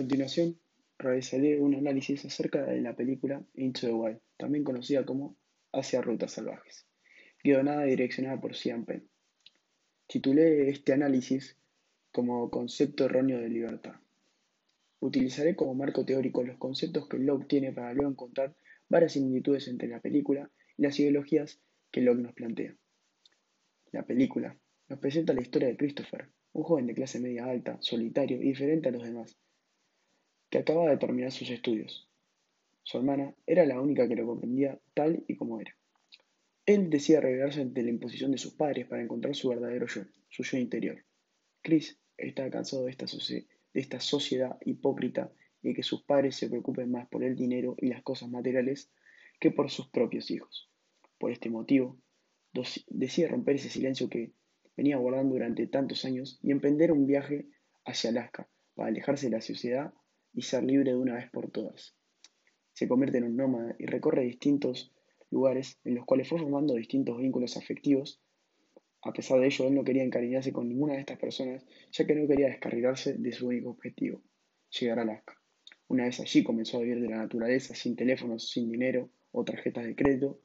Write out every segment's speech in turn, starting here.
Continuación, realizaré un análisis acerca de la película Into the Wild, también conocida como Hacia Rutas Salvajes, guionada y direccionada por Sean Penn. Titulé este análisis como Concepto erróneo de libertad. Utilizaré como marco teórico los conceptos que Locke tiene para luego encontrar varias similitudes entre la película y las ideologías que Locke nos plantea. La película nos presenta la historia de Christopher, un joven de clase media alta, solitario y diferente a los demás, que acababa de terminar sus estudios. Su hermana era la única que lo comprendía tal y como era. Él decide revelarse ante la imposición de sus padres para encontrar su verdadero yo, su yo interior. Chris estaba cansado de esta, de esta sociedad hipócrita y que sus padres se preocupen más por el dinero y las cosas materiales que por sus propios hijos. Por este motivo, decide romper ese silencio que venía guardando durante tantos años y emprender un viaje hacia Alaska para alejarse de la sociedad y ser libre de una vez por todas. Se convierte en un nómada y recorre distintos lugares en los cuales fue formando distintos vínculos afectivos. A pesar de ello, él no quería encariñarse con ninguna de estas personas, ya que no quería descarrilarse de su único objetivo, llegar a Alaska. Una vez allí comenzó a vivir de la naturaleza, sin teléfonos, sin dinero o tarjetas de crédito,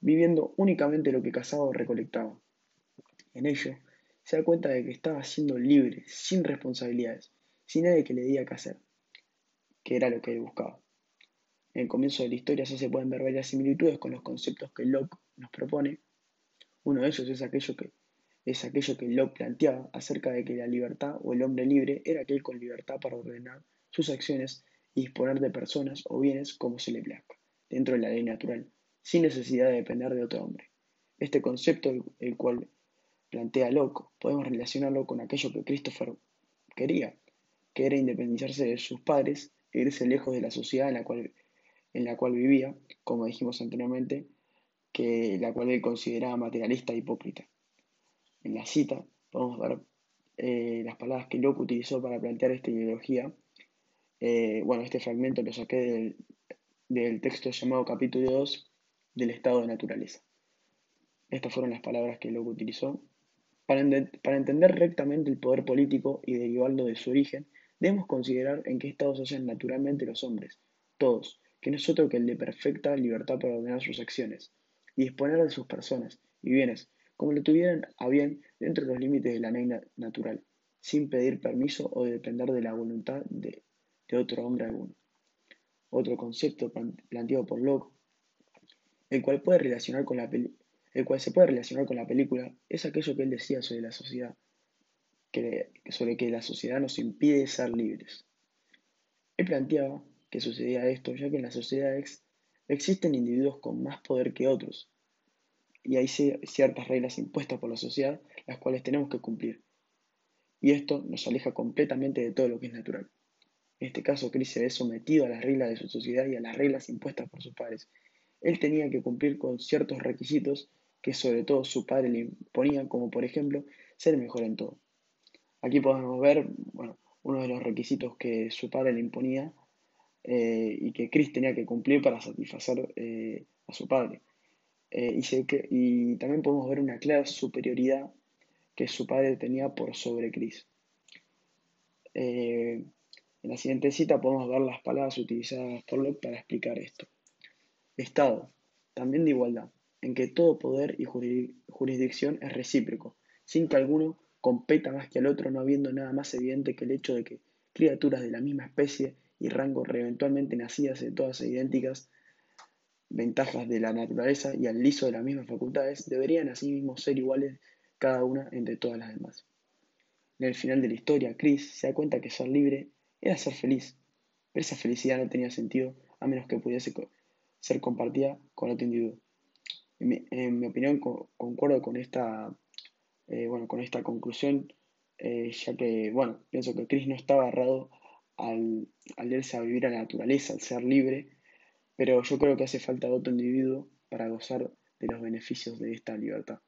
viviendo únicamente lo que cazaba o recolectaba. En ello, se da cuenta de que estaba siendo libre, sin responsabilidades, sin nadie que le diga qué hacer que era lo que él buscaba. En el comienzo de la historia ya se pueden ver varias similitudes con los conceptos que Locke nos propone. Uno de ellos es aquello que, es aquello que Locke planteaba acerca de que la libertad o el hombre libre era aquel con libertad para ordenar sus acciones y disponer de personas o bienes como se le plazca, dentro de la ley natural, sin necesidad de depender de otro hombre. Este concepto, el cual plantea Locke, podemos relacionarlo con aquello que Christopher quería, que era independizarse de sus padres irse lejos de la sociedad en la cual, en la cual vivía, como dijimos anteriormente, que la cual él consideraba materialista e hipócrita. En la cita podemos ver eh, las palabras que Locke utilizó para plantear esta ideología. Eh, bueno, este fragmento lo saqué del, texto llamado capítulo 2 del estado de naturaleza. Estas fueron las palabras que Locke utilizó. Para, para entender rectamente el poder político y derivarlo de su origen, Debemos considerar en qué estado se naturalmente los hombres, todos, que no es otro que el de perfecta libertad para ordenar sus acciones y disponer de sus personas y bienes como lo tuvieran a bien dentro de los límites de la ley natural, sin pedir permiso o depender de la voluntad de, otro hombre alguno. Otro concepto planteado por Locke, el cual, puede relacionar con la el cual se puede relacionar con la película, es aquello que él decía sobre la sociedad, sobre que la sociedad nos impide ser libres. Él planteaba que sucedía esto ya que en las sociedades existen individuos con más poder que otros y hay ciertas reglas impuestas por la sociedad las cuales tenemos que cumplir. Y esto nos aleja completamente de todo lo que es natural. En este caso, Chris se ve sometido a las reglas de su sociedad y a las reglas impuestas por sus padres. Él tenía que cumplir con ciertos requisitos que sobre todo su padre le imponía, como por ejemplo ser mejor en todo. Aquí podemos ver uno de los requisitos que su padre le imponía eh, y que Chris tenía que cumplir para satisfacer eh, a su padre. Eh, y, y, también podemos ver una clara superioridad que su padre tenía por sobre Chris. en la siguiente cita podemos ver las palabras utilizadas por Locke para explicar esto. Estado, también de igualdad, en que todo poder y jurisdicción es recíproco, sin que alguno competa más que al otro, no habiendo nada más evidente que el hecho de que criaturas de la misma especie y rango eventualmente nacidas de todas idénticas ventajas de la naturaleza y al liso de las mismas facultades, deberían asimismo ser iguales cada una entre todas las demás. En el final de la historia, Chris se da cuenta que ser libre era ser feliz, pero esa felicidad no tenía sentido a menos que pudiese ser compartida con otro individuo. En mi, opinión, concuerdo con esta eh, bueno, con esta conclusión, eh, ya que, bueno, pienso que Chris no estaba agarrado al, al irse a vivir a la naturaleza, al ser libre, pero yo creo que hace falta otro individuo para gozar de los beneficios de esta libertad.